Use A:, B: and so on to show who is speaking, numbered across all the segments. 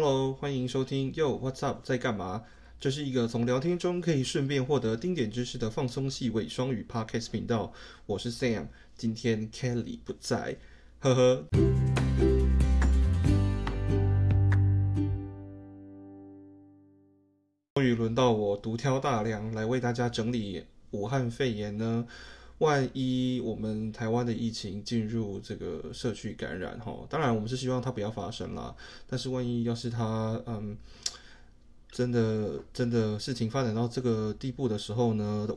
A: Hello，欢迎收听 Yo What's Up 在干嘛？这是一个从聊天中可以顺便获得丁点知识的放松系伪双语 Podcast 频道。我是 Sam，今天 Kelly 不在，呵呵。终于轮到我独挑大梁来为大家整理武汉肺炎呢。万一我们台湾的疫情进入这个社区感染哈，当然我们是希望它不要发生啦。但是万一要是它嗯真的真的事情发展到这个地步的时候呢，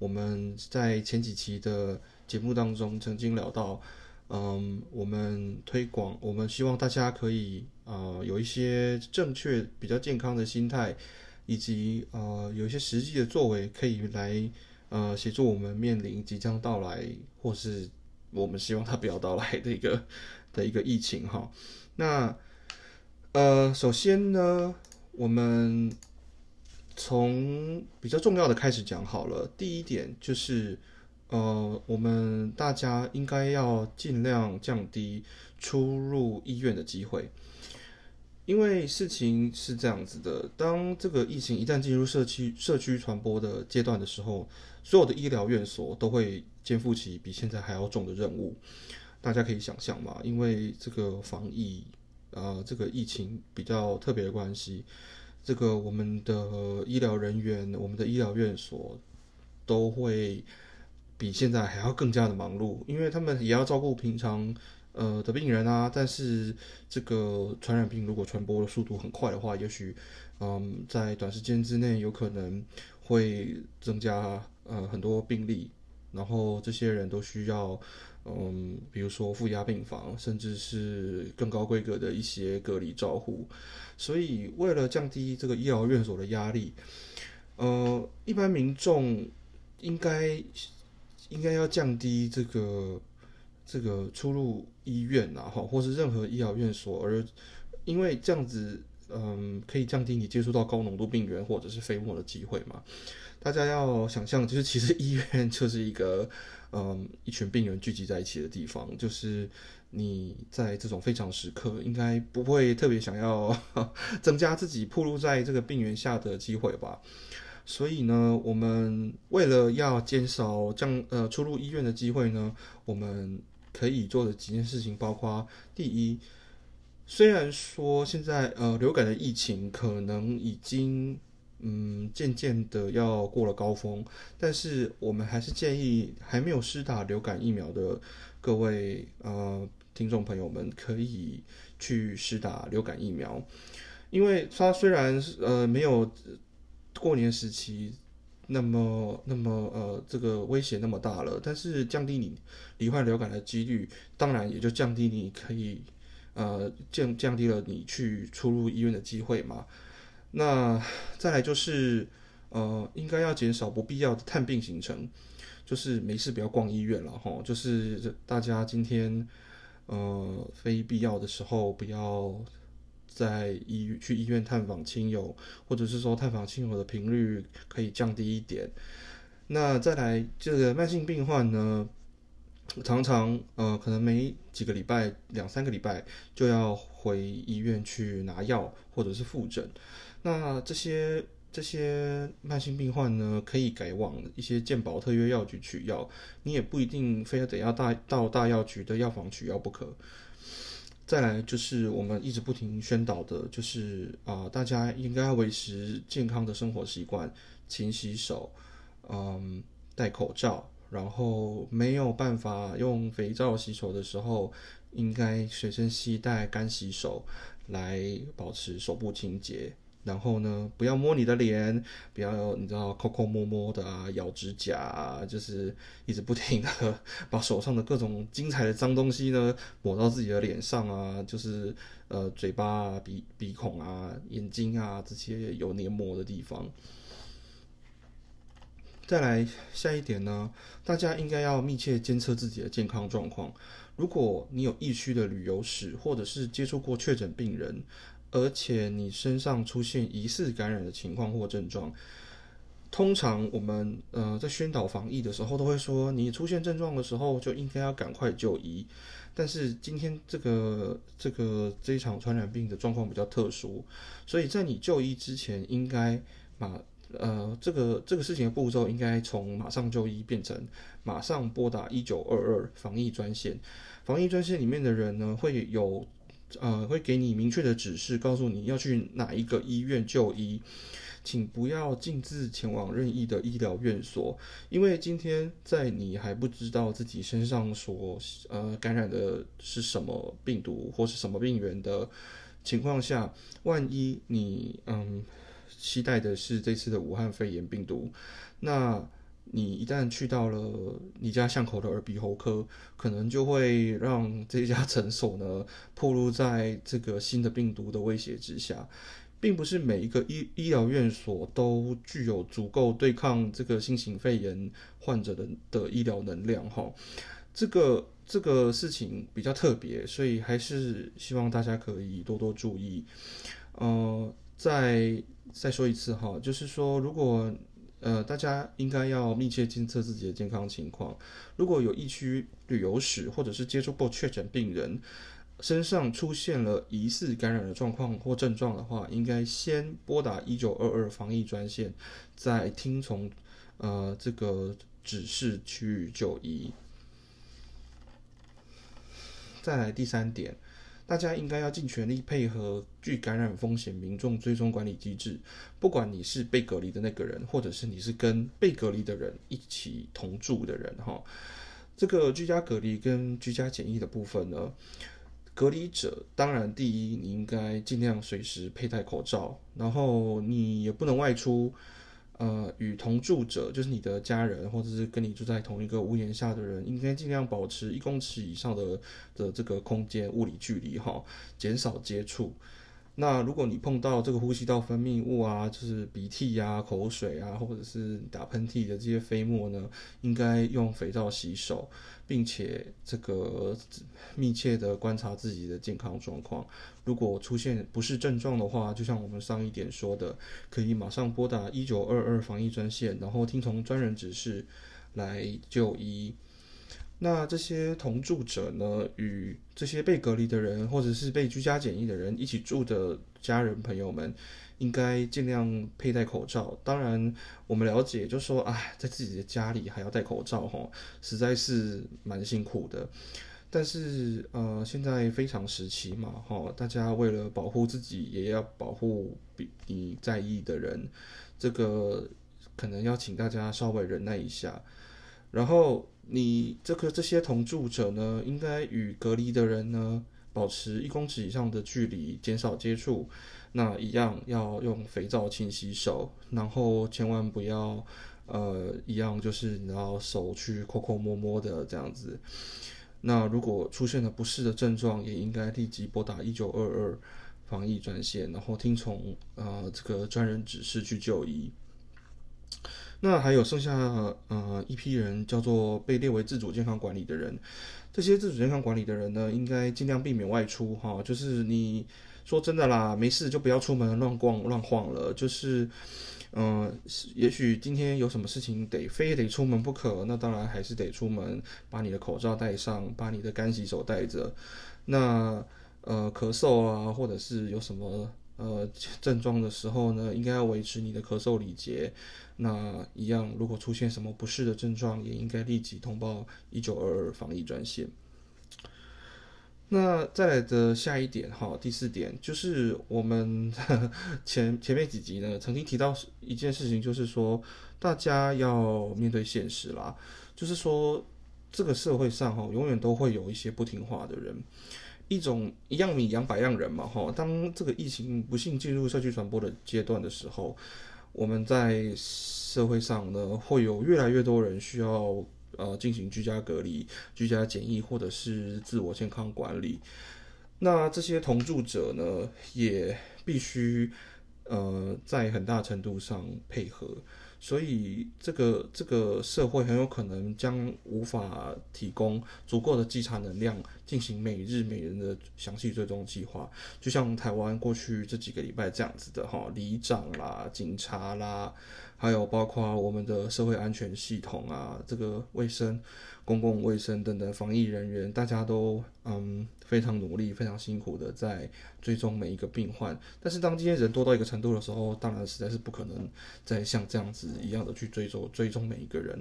A: 我们在前几期的节目当中曾经聊到，嗯，我们推广，我们希望大家可以呃有一些正确、比较健康的心态，以及呃有一些实际的作为可以来。呃，协助我们面临即将到来，或是我们希望它不要到来的一个的一个疫情哈。那呃，首先呢，我们从比较重要的开始讲好了。第一点就是，呃，我们大家应该要尽量降低出入医院的机会。因为事情是这样子的，当这个疫情一旦进入社区社区传播的阶段的时候，所有的医疗院所都会肩负起比现在还要重的任务。大家可以想象嘛，因为这个防疫啊，这个疫情比较特别的关系，这个我们的医疗人员、我们的医疗院所都会比现在还要更加的忙碌，因为他们也要照顾平常。呃的病人啊，但是这个传染病如果传播的速度很快的话，也许嗯在短时间之内有可能会增加呃很多病例，然后这些人都需要嗯比如说负压病房，甚至是更高规格的一些隔离照护，所以为了降低这个医疗院所的压力，呃一般民众应该应该要降低这个。这个出入医院啊，哈，或是任何医疗院所，而因为这样子，嗯，可以降低你接触到高浓度病原或者是飞沫的机会嘛。大家要想象，就是其实医院就是一个，嗯，一群病人聚集在一起的地方，就是你在这种非常时刻，应该不会特别想要 增加自己暴露在这个病原下的机会吧。所以呢，我们为了要减少降呃出入医院的机会呢，我们。可以做的几件事情，包括第一，虽然说现在呃流感的疫情可能已经嗯渐渐的要过了高峰，但是我们还是建议还没有施打流感疫苗的各位呃听众朋友们可以去施打流感疫苗，因为它虽然呃没有过年时期。那么，那么，呃，这个威胁那么大了，但是降低你罹患流感的几率，当然也就降低你可以，呃，降降低了你去出入医院的机会嘛。那 再来就是，呃，应该要减少不必要的探病行程，就是没事不要逛医院了哈。就是大家今天，呃，非必要的时候不要。在医去医院探访亲友，或者是说探访亲友的频率可以降低一点。那再来这个慢性病患呢，常常呃可能每几个礼拜两三个礼拜就要回医院去拿药或者是复诊。那这些这些慢性病患呢，可以改往一些健保特约药局取药，你也不一定非要得要大到大药局的药房取药不可。再来就是我们一直不停宣导的，就是啊，大家应该要维持健康的生活习惯，勤洗手，嗯，戴口罩，然后没有办法用肥皂洗手的时候，应该随身携带干洗手来保持手部清洁。然后呢，不要摸你的脸，不要你知道抠抠摸摸的啊，咬指甲啊，就是一直不停的把手上的各种精彩的脏东西呢抹到自己的脸上啊，就是呃嘴巴啊、鼻鼻孔啊、眼睛啊这些有黏膜的地方。再来下一点呢，大家应该要密切监测自己的健康状况。如果你有疫区的旅游史，或者是接触过确诊病人。而且你身上出现疑似感染的情况或症状，通常我们呃在宣导防疫的时候，都会说你出现症状的时候就应该要赶快就医。但是今天这个这个这一场传染病的状况比较特殊，所以在你就医之前，应该马呃这个这个事情的步骤应该从马上就医变成马上拨打一九二二防疫专线。防疫专线里面的人呢，会有呃会给你明确的指示，告诉你要去哪一个医院就医。请不要径自前往任意的医疗院所，因为今天在你还不知道自己身上所呃感染的是什么病毒或是什么病源的情况下，万一你嗯期待的是这次的武汉肺炎病毒，那你一旦去到了你家巷口的耳鼻喉科，可能就会让这家诊所呢 暴露在这个新的病毒的威胁之下。并不是每一个医医疗院所都具有足够对抗这个新型肺炎患者的的医疗能量哈，这个这个事情比较特别，所以还是希望大家可以多多注意。呃，再再说一次哈，就是说如果呃大家应该要密切监测自己的健康情况，如果有疫区旅游史或者是接触过确诊病人。身上出现了疑似感染的状况或症状的话，应该先拨打一九二二防疫专线，再听从呃这个指示去就医。再来第三点，大家应该要尽全力配合具感染风险民众追踪管理机制，不管你是被隔离的那个人，或者是你是跟被隔离的人一起同住的人哈。这个居家隔离跟居家检疫的部分呢？隔离者当然，第一，你应该尽量随时佩戴口罩，然后你也不能外出。呃，与同住者，就是你的家人，或者是跟你住在同一个屋檐下的人，应该尽量保持一公尺以上的的这个空间物理距离，哈，减少接触。那如果你碰到这个呼吸道分泌物啊，就是鼻涕呀、口水啊，或者是打喷嚏的这些飞沫呢，应该用肥皂洗手，并且这个密切的观察自己的健康状况。如果出现不适症状的话，就像我们上一点说的，可以马上拨打一九二二防疫专线，然后听从专人指示来就医。那这些同住者呢，与这些被隔离的人，或者是被居家检疫的人一起住的家人朋友们，应该尽量佩戴口罩。当然，我们了解，就说，哎，在自己的家里还要戴口罩，哈，实在是蛮辛苦的。但是，呃，现在非常时期嘛，哈，大家为了保护自己，也要保护比你在意的人，这个可能要请大家稍微忍耐一下，然后。你这个这些同住者呢，应该与隔离的人呢保持一公尺以上的距离，减少接触。那一样要用肥皂清洗手，然后千万不要呃一样就是你要手去抠抠摸摸的这样子。那如果出现了不适的症状，也应该立即拨打一九二二防疫专线，然后听从呃这个专人指示去就医。那还有剩下呃一批人，叫做被列为自主健康管理的人。这些自主健康管理的人呢，应该尽量避免外出哈。就是你说真的啦，没事就不要出门乱逛乱晃了。就是，嗯，也许今天有什么事情得非得出门不可，那当然还是得出门，把你的口罩戴上，把你的干洗手带着。那呃咳嗽啊，或者是有什么呃症状的时候呢，应该要维持你的咳嗽礼节。那一样，如果出现什么不适的症状，也应该立即通报一九二二防疫专线。那再来的下一点，哈，第四点就是我们 前前面几集呢，曾经提到一件事情，就是说大家要面对现实啦，就是说这个社会上哈，永远都会有一些不听话的人，一种一样米养百样人嘛，哈。当这个疫情不幸进入社区传播的阶段的时候。我们在社会上呢，会有越来越多人需要呃进行居家隔离、居家检疫或者是自我健康管理。那这些同住者呢，也必须呃在很大程度上配合。所以，这个这个社会很有可能将无法提供足够的稽查能量，进行每日每人的详细追踪计划。就像台湾过去这几个礼拜这样子的哈，里长啦、警察啦，还有包括我们的社会安全系统啊，这个卫生、公共卫生等等防疫人员，大家都嗯非常努力、非常辛苦的在追踪每一个病患。但是当这些人多到一个程度的时候，当然实在是不可能再像这样子一样的去追踪追踪每一个人。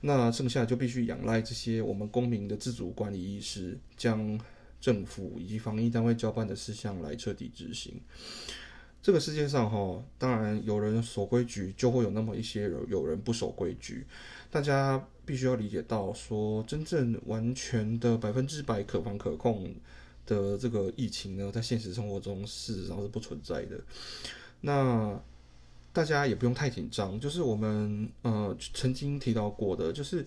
A: 那剩下就必须仰赖这些我们公民的自主管理意识，将政府以及防疫单位交办的事项来彻底执行。这个世界上哈，当然有人守规矩，就会有那么一些人有人不守规矩。大家必须要理解到，说真正完全的百分之百可防可控的这个疫情呢，在现实生活中事实上是不存在的。那大家也不用太紧张，就是我们呃曾经提到过的，就是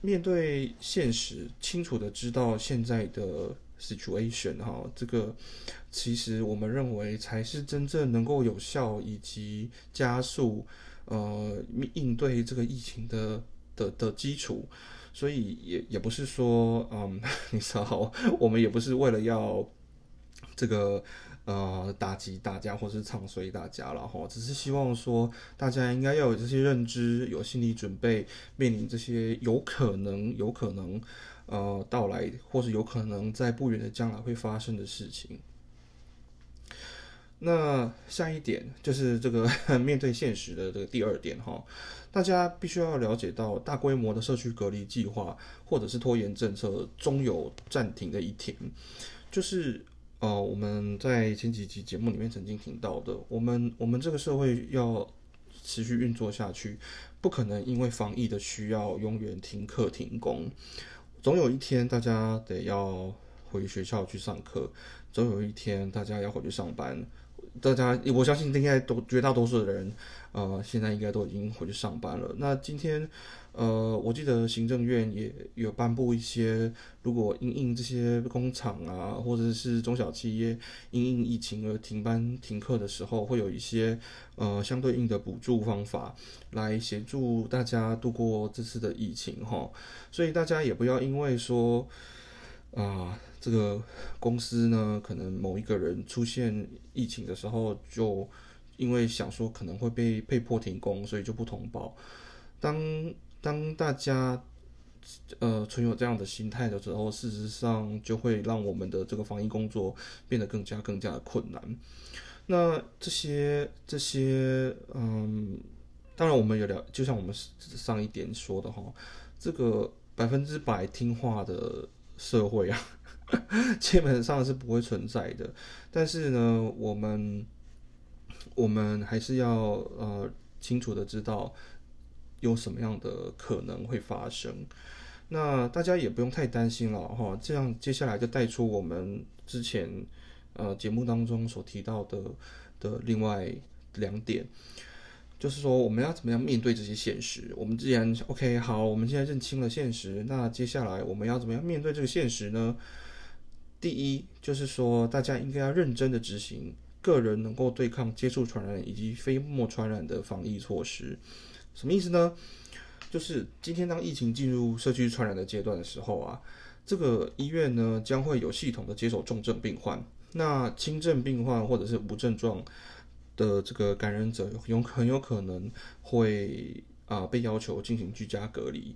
A: 面对现实，清楚的知道现在的 situation 哈，这个其实我们认为才是真正能够有效以及加速呃应对这个疫情的的的基础，所以也也不是说嗯，你知道，我们也不是为了要这个。呃，打击大家或是唱衰大家了哈，只是希望说大家应该要有这些认知，有心理准备，面临这些有可能、有可能呃到来，或是有可能在不远的将来会发生的事情。那下一点就是这个 面对现实的这个第二点哈，大家必须要了解到，大规模的社区隔离计划或者是拖延政策，终有暂停的一天，就是。呃，我们在前几集节目里面曾经听到的，我们我们这个社会要持续运作下去，不可能因为防疫的需要永远停课停工，总有一天大家得要回学校去上课，总有一天大家要回去上班，大家我相信应该都绝大多数的人，呃，现在应该都已经回去上班了。那今天。呃，我记得行政院也有颁布一些，如果因应这些工厂啊，或者是中小企业因应疫情而停班停课的时候，会有一些呃相对应的补助方法来协助大家度过这次的疫情哈。所以大家也不要因为说啊，这个公司呢可能某一个人出现疫情的时候，就因为想说可能会被被迫停工，所以就不通报。当当大家呃存有这样的心态的时候，事实上就会让我们的这个防疫工作变得更加更加的困难。那这些这些嗯，当然我们有聊，就像我们上一点说的哈，这个百分之百听话的社会啊，基本上是不会存在的。但是呢，我们我们还是要呃清楚的知道。有什么样的可能会发生？那大家也不用太担心了哈。这样接下来就带出我们之前呃节目当中所提到的的另外两点，就是说我们要怎么样面对这些现实。我们既然 OK 好，我们现在认清了现实，那接下来我们要怎么样面对这个现实呢？第一就是说，大家应该要认真的执行个人能够对抗接触传染以及飞沫传染的防疫措施。什么意思呢？就是今天当疫情进入社区传染的阶段的时候啊，这个医院呢将会有系统的接手重症病患，那轻症病患或者是无症状的这个感染者，有很有可能会啊被要求进行居家隔离，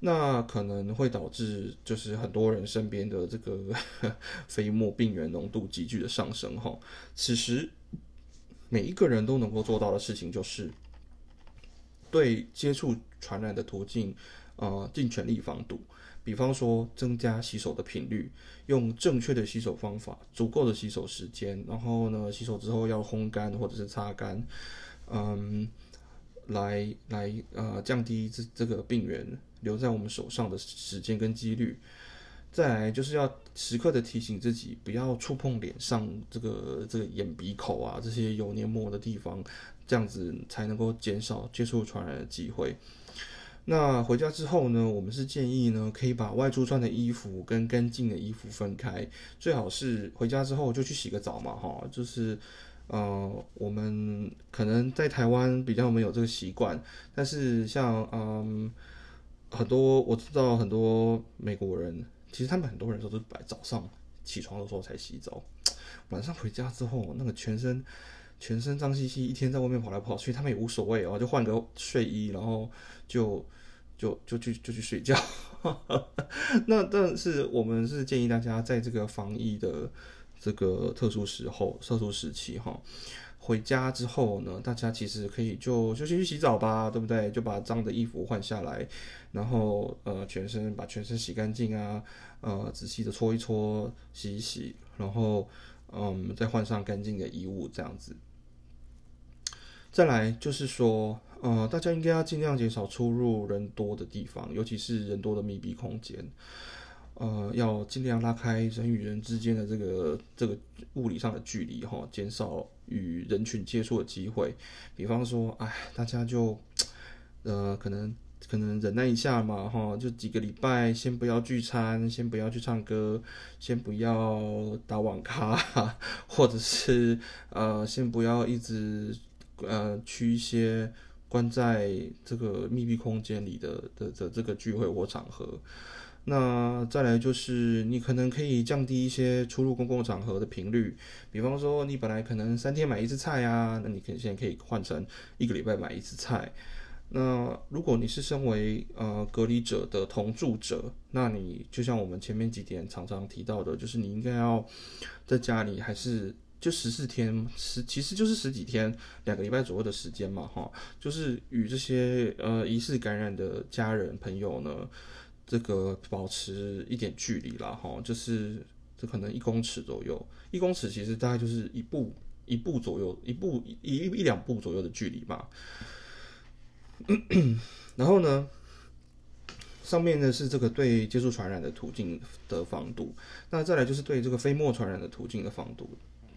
A: 那可能会导致就是很多人身边的这个 飞沫病原浓度急剧的上升哈。此时每一个人都能够做到的事情就是。对接触传染的途径，呃，尽全力防堵。比方说，增加洗手的频率，用正确的洗手方法，足够的洗手时间，然后呢，洗手之后要烘干或者是擦干，嗯，来来呃降低这这个病原留在我们手上的时间跟几率。再来就是要时刻的提醒自己，不要触碰脸上这个这个眼鼻口啊这些有黏膜的地方。这样子才能够减少接触传染的机会。那回家之后呢，我们是建议呢，可以把外出穿的衣服跟干净的衣服分开，最好是回家之后就去洗个澡嘛，哈，就是呃，我们可能在台湾比较没有这个习惯，但是像嗯，很多我知道很多美国人，其实他们很多人都是摆早上起床的时候才洗澡，晚上回家之后那个全身。全身脏兮兮，一天在外面跑来跑去，他们也无所谓哦，就换个睡衣，然后就就就去就去睡觉。那但是我们是建议大家在这个防疫的这个特殊时候、特殊时期哈，回家之后呢，大家其实可以就就先去洗澡吧，对不对？就把脏的衣服换下来，然后呃全身把全身洗干净啊，呃仔细的搓一搓、洗一洗，然后嗯再换上干净的衣物这样子。再来就是说。呃，大家应该要尽量减少出入人多的地方，尤其是人多的密闭空间。呃，要尽量拉开人与人之间的这个这个物理上的距离哈，减少与人群接触的机会。比方说，哎，大家就呃，可能可能忍耐一下嘛哈，就几个礼拜，先不要聚餐，先不要去唱歌，先不要打网咖，或者是呃，先不要一直呃去一些。关在这个密闭空间里的的的这个聚会或场合，那再来就是你可能可以降低一些出入公共场合的频率，比方说你本来可能三天买一次菜啊，那你可现在可以换成一个礼拜买一次菜。那如果你是身为呃隔离者的同住者，那你就像我们前面几点常常提到的，就是你应该要在家里还是。就十四天，十其实就是十几天，两个礼拜左右的时间嘛，哈，就是与这些呃疑似感染的家人朋友呢，这个保持一点距离啦，哈，就是这可能一公尺左右，一公尺其实大概就是一步一步左右，一步一一一两步左右的距离嘛。然后呢，上面呢是这个对接触传染的途径的防毒，那再来就是对这个飞沫传染的途径的防毒。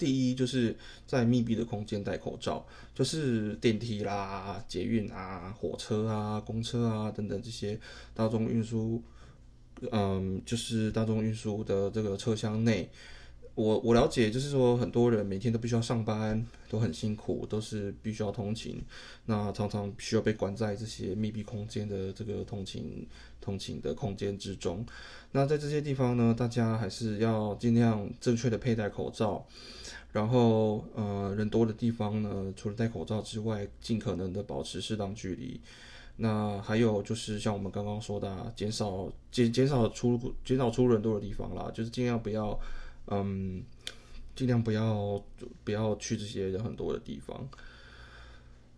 A: 第一就是在密闭的空间戴口罩，就是电梯啦、捷运啊、火车啊、公车啊等等这些大众运输，嗯，就是大众运输的这个车厢内。我我了解，就是说很多人每天都必须要上班，都很辛苦，都是必须要通勤，那常常需要被关在这些密闭空间的这个通勤通勤的空间之中。那在这些地方呢，大家还是要尽量正确的佩戴口罩。然后，呃，人多的地方呢，除了戴口罩之外，尽可能的保持适当距离。那还有就是像我们刚刚说的，减少减减少出减少出人多的地方啦，就是尽量不要，嗯，尽量不要不要去这些人很多的地方。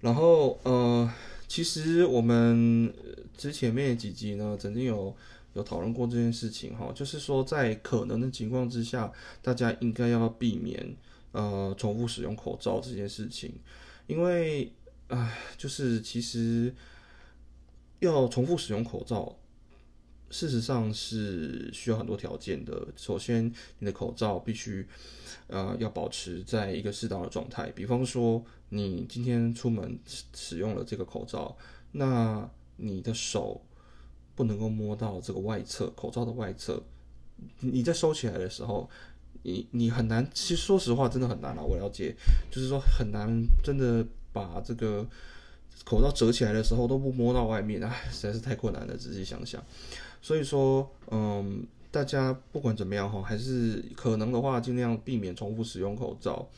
A: 然后，呃，其实我们之前面几集呢，曾经有有讨论过这件事情哈，就是说在可能的情况之下，大家应该要避免。呃，重复使用口罩这件事情，因为，唉，就是其实要重复使用口罩，事实上是需要很多条件的。首先，你的口罩必须，呃，要保持在一个适当的状态。比方说，你今天出门使使用了这个口罩，那你的手不能够摸到这个外侧口罩的外侧，你在收起来的时候。你你很难，其实说实话，真的很难啊。我了解，就是说很难，真的把这个口罩折起来的时候都不摸到外面，唉，实在是太困难了。仔细想想，所以说，嗯，大家不管怎么样哈，还是可能的话，尽量避免重复使用口罩。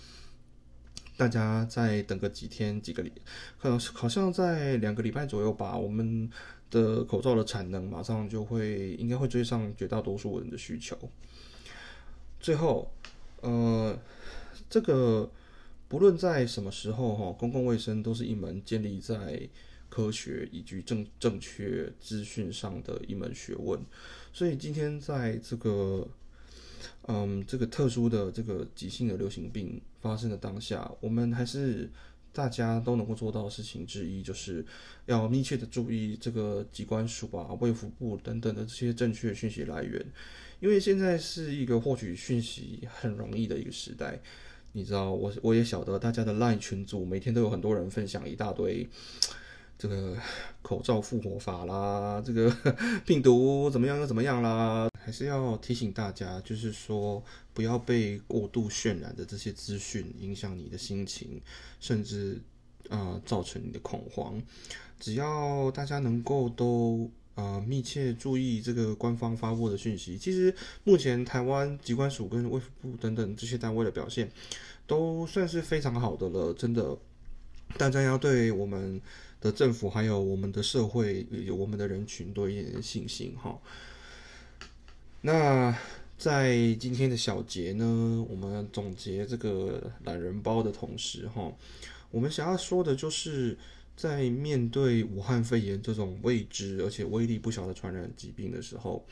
A: 大家再等个几天几个礼，可能好像在两个礼拜左右吧，我们的口罩的产能马上就会应该会追上绝大多数人的需求。最后，呃，这个不论在什么时候哈，公共卫生都是一门建立在科学以及正正确资讯上的一门学问。所以今天在这个，嗯，这个特殊的这个急性的流行病发生的当下，我们还是大家都能够做到的事情之一，就是要密切的注意这个机关署啊、卫福部等等的这些正确讯息来源。因为现在是一个获取讯息很容易的一个时代，你知道，我我也晓得大家的 LINE 群组每天都有很多人分享一大堆这个口罩复活法啦，这个 病毒怎么样又怎么样啦，还是要提醒大家，就是说不要被过度渲染的这些资讯影响你的心情，甚至啊造成你的恐慌。只要大家能够都呃密切注意这个官方发布的讯息。其实目前台湾机关署跟卫福部等等这些单位的表现，都算是非常好的了。真的，大家要对我们的政府还有我们的社会、有我们的人群多一点信心哈。那在今天的小结呢，我们总结这个懒人包的同时哈，我们想要说的就是。在面对武汉肺炎这种未知而且威力不小的传染疾病的时候，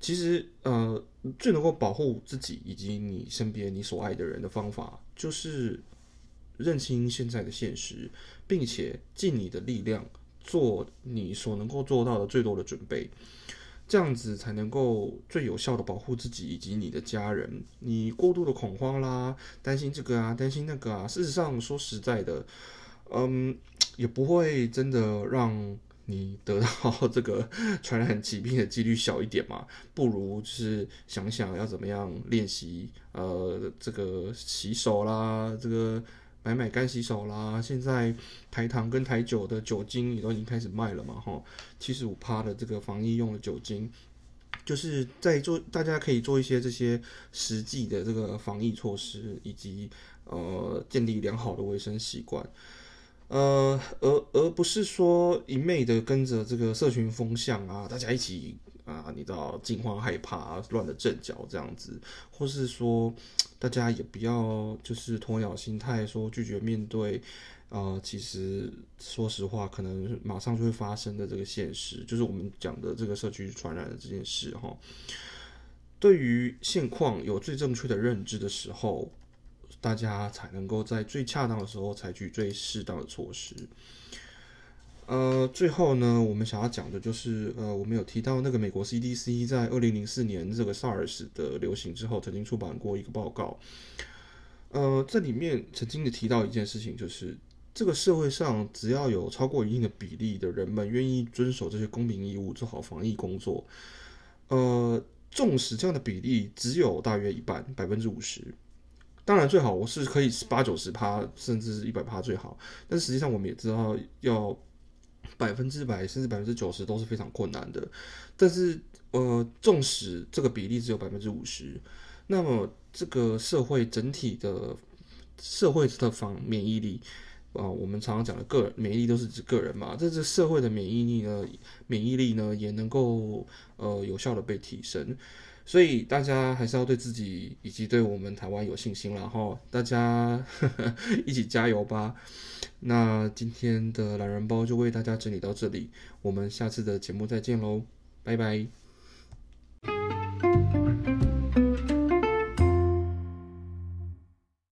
A: 其实呃最能够保护自己以及你身边你所爱的人的方法，就是认清现在的现实，并且尽你的力量做你所能够做到的最多的准备，这样子才能够最有效的保护自己以及你的家人。你过度的恐慌啦，担心这个啊，担心那个啊，事实上说实在的。嗯，也不会真的让你得到 这个传染疾病的几率小一点嘛？不如就是想想要怎么样练习，呃，这个洗手啦，这个买买干洗手啦。现在台糖跟台酒的酒精也都已经开始卖了嘛，哈，七十五趴的这个防疫用的酒精，就是在做，大家可以做一些这些实际的这个防疫措施，以及呃建立良好的卫生习惯。呃，而而不是说一昧的跟着这个社群风向啊，大家一起啊，你知道惊慌害怕、乱了阵脚这样子，或是说大家也不要就是鸵鸟心态，说拒绝面对啊，其实说实话，可能马上就会发生的这个现实，就是我们讲的这个社区传染的这件事哈。对于现况有最正确的认知的时候。大家才能够在最恰当的时候采取最适当的措施。呃，最后呢，我们想要讲的就是，呃，我们有提到那个美国 CDC 在二零零四年这个 SARS 的流行之后，曾经出版过一个报告。呃，这里面曾经的提到一件事情，就是这个社会上只要有超过一定的比例的人们愿意遵守这些公民义务，做好防疫工作，呃，纵使这样的比例只有大约一半，百分之五十。当然最好我是可以八九十趴，甚至是一百趴最好。但实际上我们也知道，要百分之百甚至百分之九十都是非常困难的。但是呃，纵使这个比例只有百分之五十，那么这个社会整体的社会的防免疫力啊，我们常常讲的个人免疫力都是指个人嘛。这是社会的免疫力呢，免疫力呢也能够呃有效的被提升。所以大家还是要对自己以及对我们台湾有信心然后，大家 一起加油吧。那今天的懒人包就为大家整理到这里，我们下次的节目再见喽，拜拜。